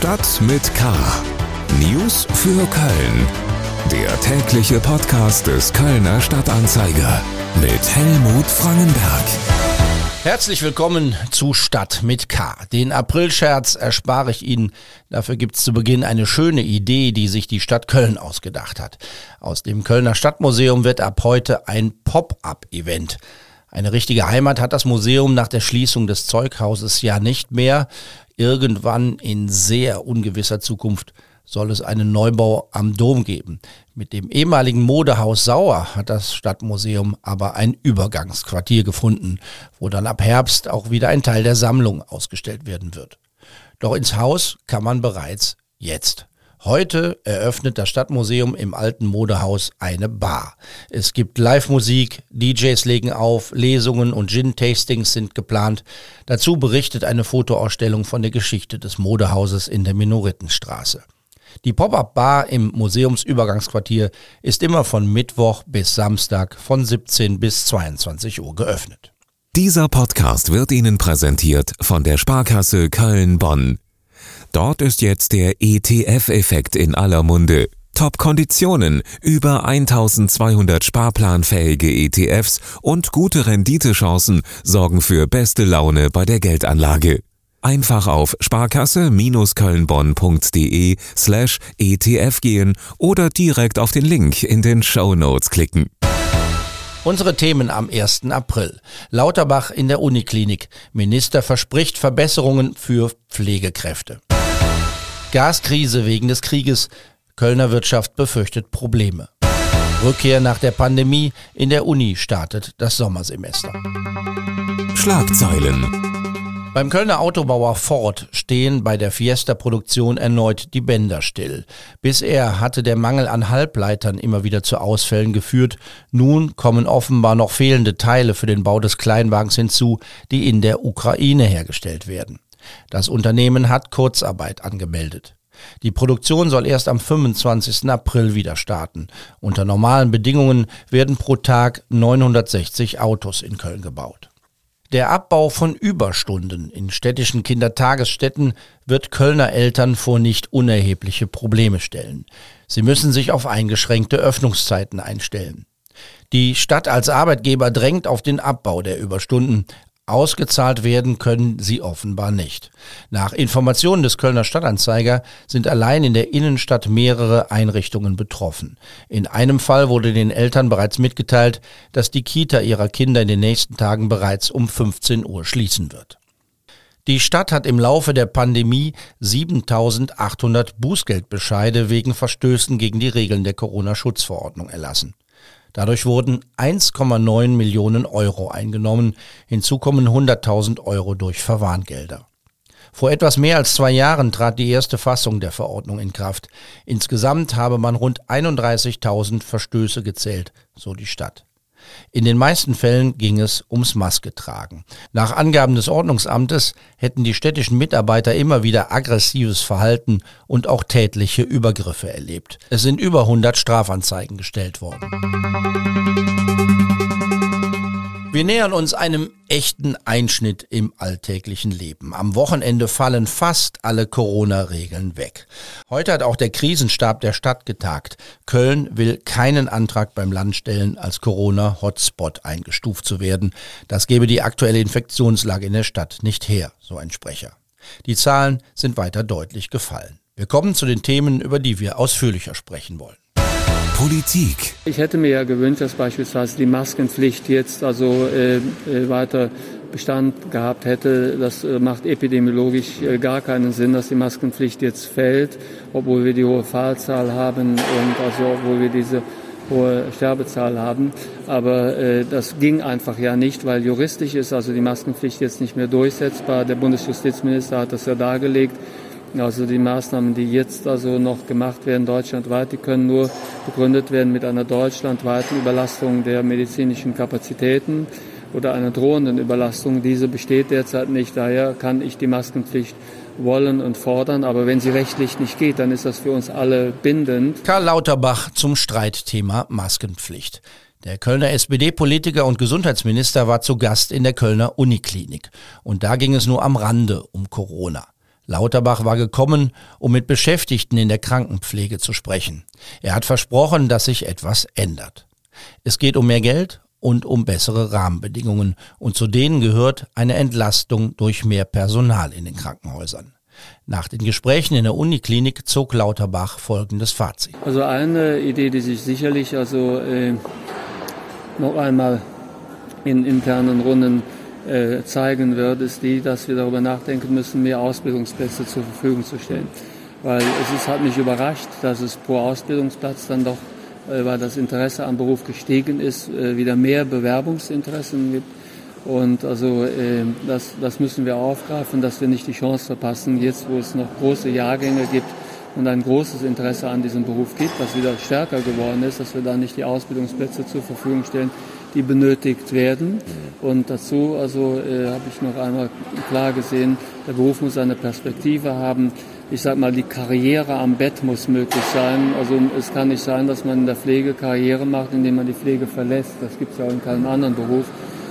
Stadt mit K. News für Köln. Der tägliche Podcast des Kölner Stadtanzeiger mit Helmut Frangenberg. Herzlich willkommen zu Stadt mit K. Den Aprilscherz erspare ich Ihnen. Dafür gibt es zu Beginn eine schöne Idee, die sich die Stadt Köln ausgedacht hat. Aus dem Kölner Stadtmuseum wird ab heute ein Pop-up-Event. Eine richtige Heimat hat das Museum nach der Schließung des Zeughauses ja nicht mehr. Irgendwann in sehr ungewisser Zukunft soll es einen Neubau am Dom geben. Mit dem ehemaligen Modehaus Sauer hat das Stadtmuseum aber ein Übergangsquartier gefunden, wo dann ab Herbst auch wieder ein Teil der Sammlung ausgestellt werden wird. Doch ins Haus kann man bereits jetzt. Heute eröffnet das Stadtmuseum im alten Modehaus eine Bar. Es gibt Live-Musik, DJs legen auf, Lesungen und Gin-Tastings sind geplant. Dazu berichtet eine Fotoausstellung von der Geschichte des Modehauses in der Minorittenstraße. Die Pop-up-Bar im Museumsübergangsquartier ist immer von Mittwoch bis Samstag von 17 bis 22 Uhr geöffnet. Dieser Podcast wird Ihnen präsentiert von der Sparkasse Köln-Bonn. Dort ist jetzt der ETF-Effekt in aller Munde. Top-Konditionen, über 1200 sparplanfähige ETFs und gute Renditechancen sorgen für beste Laune bei der Geldanlage. Einfach auf sparkasse-kölnbonn.de slash ETF gehen oder direkt auf den Link in den Show Notes klicken. Unsere Themen am 1. April. Lauterbach in der Uniklinik. Minister verspricht Verbesserungen für Pflegekräfte. Gaskrise wegen des Krieges. Kölner Wirtschaft befürchtet Probleme. Rückkehr nach der Pandemie. In der Uni startet das Sommersemester. Schlagzeilen. Beim Kölner Autobauer Ford stehen bei der Fiesta-Produktion erneut die Bänder still. Bisher hatte der Mangel an Halbleitern immer wieder zu Ausfällen geführt. Nun kommen offenbar noch fehlende Teile für den Bau des Kleinwagens hinzu, die in der Ukraine hergestellt werden. Das Unternehmen hat Kurzarbeit angemeldet. Die Produktion soll erst am 25. April wieder starten. Unter normalen Bedingungen werden pro Tag 960 Autos in Köln gebaut. Der Abbau von Überstunden in städtischen Kindertagesstätten wird Kölner Eltern vor nicht unerhebliche Probleme stellen. Sie müssen sich auf eingeschränkte Öffnungszeiten einstellen. Die Stadt als Arbeitgeber drängt auf den Abbau der Überstunden. Ausgezahlt werden können sie offenbar nicht. Nach Informationen des Kölner Stadtanzeiger sind allein in der Innenstadt mehrere Einrichtungen betroffen. In einem Fall wurde den Eltern bereits mitgeteilt, dass die Kita ihrer Kinder in den nächsten Tagen bereits um 15 Uhr schließen wird. Die Stadt hat im Laufe der Pandemie 7800 Bußgeldbescheide wegen Verstößen gegen die Regeln der Corona-Schutzverordnung erlassen. Dadurch wurden 1,9 Millionen Euro eingenommen. Hinzu kommen 100.000 Euro durch Verwarngelder. Vor etwas mehr als zwei Jahren trat die erste Fassung der Verordnung in Kraft. Insgesamt habe man rund 31.000 Verstöße gezählt, so die Stadt. In den meisten Fällen ging es ums Masketragen. Nach Angaben des Ordnungsamtes hätten die städtischen Mitarbeiter immer wieder aggressives Verhalten und auch tätliche Übergriffe erlebt. Es sind über 100 Strafanzeigen gestellt worden. Wir nähern uns einem echten Einschnitt im alltäglichen Leben. Am Wochenende fallen fast alle Corona-Regeln weg. Heute hat auch der Krisenstab der Stadt getagt. Köln will keinen Antrag beim Land stellen, als Corona-Hotspot eingestuft zu werden. Das gebe die aktuelle Infektionslage in der Stadt nicht her, so ein Sprecher. Die Zahlen sind weiter deutlich gefallen. Wir kommen zu den Themen, über die wir ausführlicher sprechen wollen. Politik. Ich hätte mir ja gewünscht, dass beispielsweise die Maskenpflicht jetzt also äh, äh, weiter Bestand gehabt hätte. Das äh, macht epidemiologisch äh, gar keinen Sinn, dass die Maskenpflicht jetzt fällt, obwohl wir die hohe Fallzahl haben und also obwohl wir diese hohe Sterbezahl haben. Aber äh, das ging einfach ja nicht, weil juristisch ist also die Maskenpflicht jetzt nicht mehr durchsetzbar. Der Bundesjustizminister hat das ja dargelegt. Also die Maßnahmen, die jetzt also noch gemacht werden deutschlandweit, die können nur begründet werden mit einer deutschlandweiten Überlastung der medizinischen Kapazitäten oder einer drohenden Überlastung. Diese besteht derzeit nicht. Daher kann ich die Maskenpflicht wollen und fordern. Aber wenn sie rechtlich nicht geht, dann ist das für uns alle bindend. Karl Lauterbach zum Streitthema Maskenpflicht. Der Kölner SPD-Politiker und Gesundheitsminister war zu Gast in der Kölner Uniklinik. Und da ging es nur am Rande um Corona. Lauterbach war gekommen, um mit Beschäftigten in der Krankenpflege zu sprechen. Er hat versprochen, dass sich etwas ändert. Es geht um mehr Geld und um bessere Rahmenbedingungen und zu denen gehört eine Entlastung durch mehr Personal in den Krankenhäusern. Nach den Gesprächen in der Uniklinik zog Lauterbach folgendes Fazit. Also eine Idee, die sich sicherlich also äh, noch einmal in internen Runden zeigen wird, ist die, dass wir darüber nachdenken müssen, mehr Ausbildungsplätze zur Verfügung zu stellen. Weil es ist, hat mich überrascht, dass es pro Ausbildungsplatz dann doch, äh, weil das Interesse am Beruf gestiegen ist, äh, wieder mehr Bewerbungsinteressen gibt. Und also äh, das, das müssen wir aufgreifen, dass wir nicht die Chance verpassen, jetzt wo es noch große Jahrgänge gibt und ein großes Interesse an diesem Beruf gibt, was wieder stärker geworden ist, dass wir da nicht die Ausbildungsplätze zur Verfügung stellen, die benötigt werden. Und dazu also äh, habe ich noch einmal klar gesehen, der Beruf muss eine Perspektive haben. Ich sage mal, die Karriere am Bett muss möglich sein. Also es kann nicht sein, dass man in der Pflege Karriere macht, indem man die Pflege verlässt. Das gibt es ja auch in keinem anderen Beruf,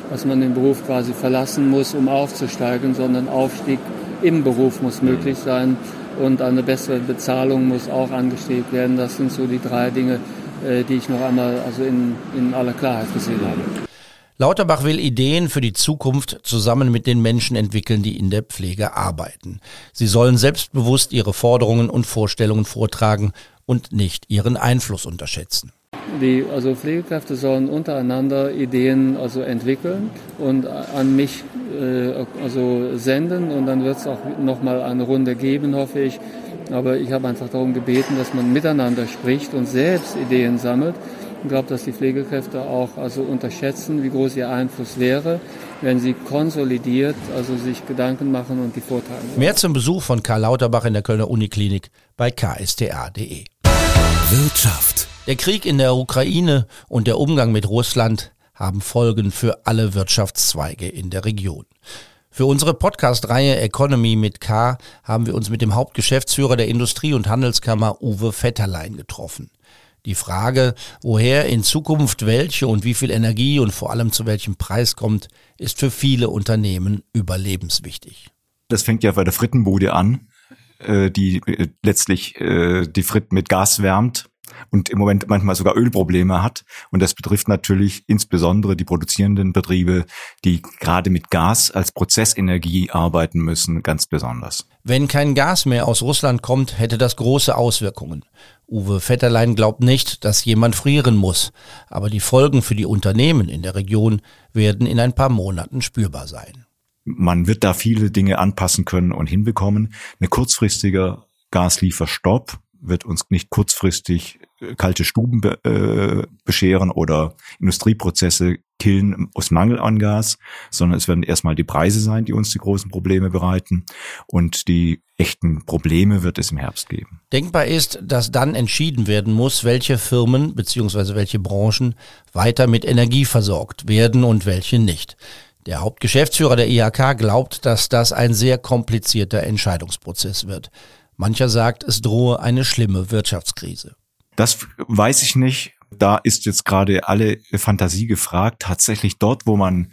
dass man den Beruf quasi verlassen muss, um aufzusteigen, sondern Aufstieg im Beruf muss möglich sein und eine bessere Bezahlung muss auch angestrebt werden. Das sind so die drei Dinge, die ich noch einmal also in, in aller Klarheit gesehen habe. Lauterbach will Ideen für die Zukunft zusammen mit den Menschen entwickeln, die in der Pflege arbeiten. Sie sollen selbstbewusst ihre Forderungen und Vorstellungen vortragen und nicht ihren Einfluss unterschätzen. Die also Pflegekräfte sollen untereinander Ideen also entwickeln und an mich äh, also senden und dann wird es auch noch mal eine Runde geben, hoffe ich, aber ich habe einfach darum gebeten, dass man miteinander spricht und selbst Ideen sammelt. Ich glaube, dass die Pflegekräfte auch also unterschätzen, wie groß ihr Einfluss wäre, wenn sie konsolidiert, also sich Gedanken machen und die vortragen. Mehr zum Besuch von Karl Lauterbach in der Kölner Uniklinik bei ksta.de. Wirtschaft. Der Krieg in der Ukraine und der Umgang mit Russland haben Folgen für alle Wirtschaftszweige in der Region. Für unsere Podcast-Reihe Economy mit K haben wir uns mit dem Hauptgeschäftsführer der Industrie- und Handelskammer Uwe Vetterlein getroffen. Die Frage, woher in Zukunft welche und wie viel Energie und vor allem zu welchem Preis kommt, ist für viele Unternehmen überlebenswichtig. Das fängt ja bei der Frittenbude an, äh, die äh, letztlich äh, die Fritten mit Gas wärmt und im Moment manchmal sogar Ölprobleme hat. Und das betrifft natürlich insbesondere die produzierenden Betriebe, die gerade mit Gas als Prozessenergie arbeiten müssen, ganz besonders. Wenn kein Gas mehr aus Russland kommt, hätte das große Auswirkungen. Uwe Vetterlein glaubt nicht, dass jemand frieren muss, aber die Folgen für die Unternehmen in der Region werden in ein paar Monaten spürbar sein. Man wird da viele Dinge anpassen können und hinbekommen. Eine kurzfristige Gaslieferstopp wird uns nicht kurzfristig kalte Stuben be äh, bescheren oder Industrieprozesse killen aus Mangel an Gas, sondern es werden erstmal die Preise sein, die uns die großen Probleme bereiten und die echten Probleme wird es im Herbst geben. Denkbar ist, dass dann entschieden werden muss, welche Firmen bzw. welche Branchen weiter mit Energie versorgt werden und welche nicht. Der Hauptgeschäftsführer der IHK glaubt, dass das ein sehr komplizierter Entscheidungsprozess wird. Mancher sagt, es drohe eine schlimme Wirtschaftskrise. Das weiß ich nicht. Da ist jetzt gerade alle Fantasie gefragt. Tatsächlich dort, wo man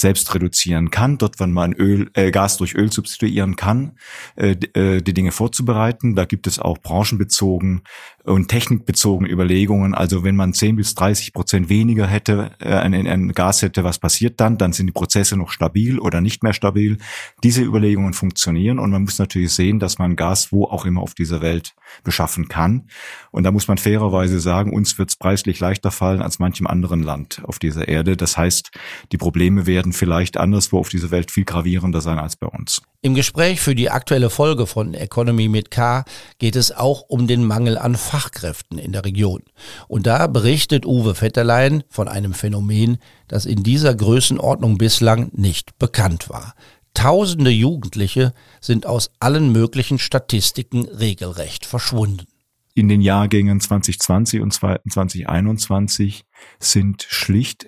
selbst reduzieren kann, dort, wenn man Öl, äh, Gas durch Öl substituieren kann, äh, äh, die Dinge vorzubereiten. Da gibt es auch branchenbezogen und technikbezogen Überlegungen. Also wenn man 10 bis 30 Prozent weniger hätte, äh, ein, ein Gas hätte, was passiert dann? Dann sind die Prozesse noch stabil oder nicht mehr stabil. Diese Überlegungen funktionieren und man muss natürlich sehen, dass man Gas wo auch immer auf dieser Welt beschaffen kann. Und da muss man fairerweise sagen, uns wird es preislich leichter fallen als manchem anderen Land auf dieser Erde. Das heißt, die Probleme werden vielleicht anderswo auf dieser Welt viel gravierender sein als bei uns. Im Gespräch für die aktuelle Folge von Economy mit K geht es auch um den Mangel an Fachkräften in der Region. Und da berichtet Uwe Vetterlein von einem Phänomen, das in dieser Größenordnung bislang nicht bekannt war. Tausende Jugendliche sind aus allen möglichen Statistiken regelrecht verschwunden. In den Jahrgängen 2020 und 2021 sind schlicht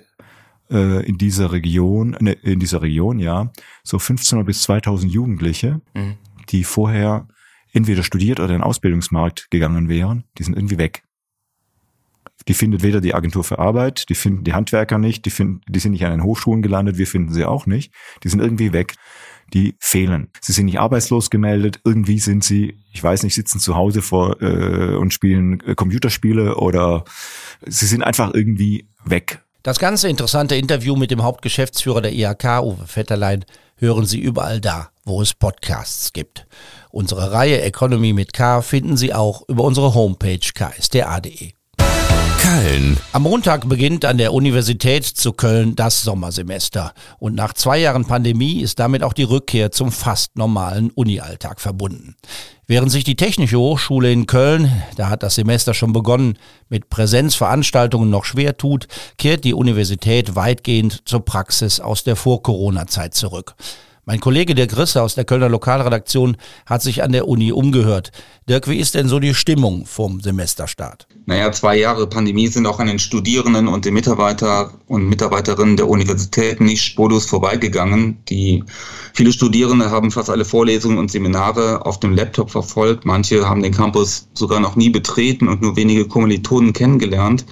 äh, in dieser Region, ne, in dieser Region, ja, so 1500 bis 2000 Jugendliche, mhm. die vorher entweder studiert oder in den Ausbildungsmarkt gegangen wären, die sind irgendwie weg. Die findet weder die Agentur für Arbeit, die finden die Handwerker nicht, die finden, die sind nicht an den Hochschulen gelandet, wir finden sie auch nicht. Die sind irgendwie weg. Die fehlen. Sie sind nicht arbeitslos gemeldet. Irgendwie sind sie, ich weiß nicht, sitzen zu Hause vor äh, und spielen äh, Computerspiele oder sie sind einfach irgendwie weg. Das ganze interessante Interview mit dem Hauptgeschäftsführer der IHK, Uwe Vetterlein, hören Sie überall da, wo es Podcasts gibt. Unsere Reihe Economy mit K finden Sie auch über unsere Homepage ksda.de. Köln. Am Montag beginnt an der Universität zu Köln das Sommersemester. Und nach zwei Jahren Pandemie ist damit auch die Rückkehr zum fast normalen Unialltag verbunden. Während sich die Technische Hochschule in Köln, da hat das Semester schon begonnen, mit Präsenzveranstaltungen noch schwer tut, kehrt die Universität weitgehend zur Praxis aus der Vor-Corona-Zeit zurück. Mein Kollege Dirk Risse aus der Kölner Lokalredaktion hat sich an der Uni umgehört. Dirk, wie ist denn so die Stimmung vom Semesterstart? Naja, zwei Jahre Pandemie sind auch an den Studierenden und den Mitarbeiter und Mitarbeiterinnen der Universität nicht spurlos vorbeigegangen. Die viele Studierende haben fast alle Vorlesungen und Seminare auf dem Laptop verfolgt. Manche haben den Campus sogar noch nie betreten und nur wenige Kommilitonen kennengelernt.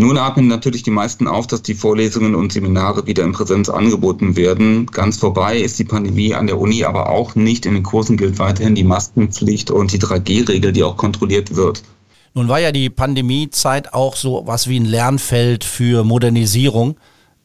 Nun atmen natürlich die meisten auf, dass die Vorlesungen und Seminare wieder in Präsenz angeboten werden. Ganz vorbei ist die Pandemie an der Uni aber auch nicht. In den Kursen gilt weiterhin die Maskenpflicht und die 3G-Regel, die auch kontrolliert wird. Nun war ja die Pandemiezeit auch so was wie ein Lernfeld für Modernisierung.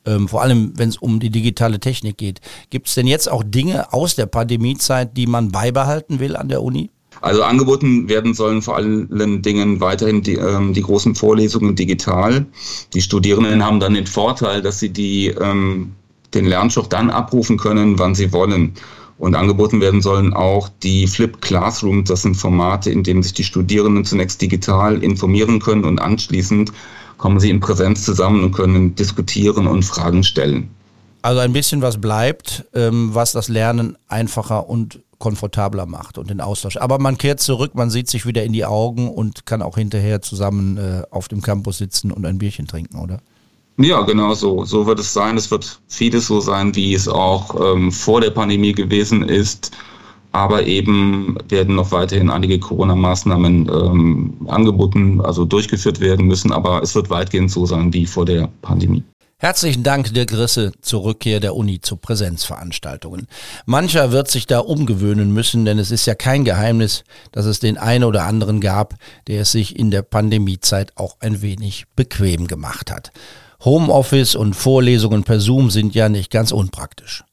Ähm, vor allem, wenn es um die digitale Technik geht. Gibt es denn jetzt auch Dinge aus der Pandemiezeit, die man beibehalten will an der Uni? Also angeboten werden sollen vor allen Dingen weiterhin die, ähm, die großen Vorlesungen digital. Die Studierenden haben dann den Vorteil, dass sie die, ähm, den Lernstoff dann abrufen können, wann sie wollen. Und angeboten werden sollen auch die Flip Classrooms. Das sind Formate, in denen sich die Studierenden zunächst digital informieren können und anschließend kommen sie in Präsenz zusammen und können diskutieren und Fragen stellen. Also ein bisschen was bleibt, ähm, was das Lernen einfacher und komfortabler macht und den Austausch. Aber man kehrt zurück, man sieht sich wieder in die Augen und kann auch hinterher zusammen äh, auf dem Campus sitzen und ein Bierchen trinken, oder? Ja, genau so. So wird es sein. Es wird vieles so sein, wie es auch ähm, vor der Pandemie gewesen ist. Aber eben werden noch weiterhin einige Corona-Maßnahmen ähm, angeboten, also durchgeführt werden müssen. Aber es wird weitgehend so sein wie vor der Pandemie. Herzlichen Dank, Dirk Risse, zur Rückkehr der Uni zu Präsenzveranstaltungen. Mancher wird sich da umgewöhnen müssen, denn es ist ja kein Geheimnis, dass es den einen oder anderen gab, der es sich in der Pandemiezeit auch ein wenig bequem gemacht hat. Homeoffice und Vorlesungen per Zoom sind ja nicht ganz unpraktisch.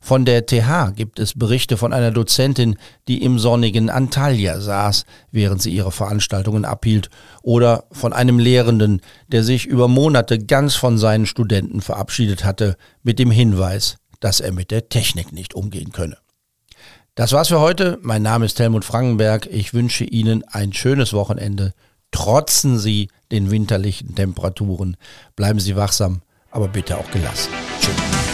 Von der TH gibt es Berichte von einer Dozentin, die im sonnigen Antalya saß, während sie ihre Veranstaltungen abhielt, oder von einem Lehrenden, der sich über Monate ganz von seinen Studenten verabschiedet hatte, mit dem Hinweis, dass er mit der Technik nicht umgehen könne. Das war's für heute. Mein Name ist Helmut Frankenberg. Ich wünsche Ihnen ein schönes Wochenende. Trotzen Sie den winterlichen Temperaturen. Bleiben Sie wachsam, aber bitte auch gelassen. Tschüss.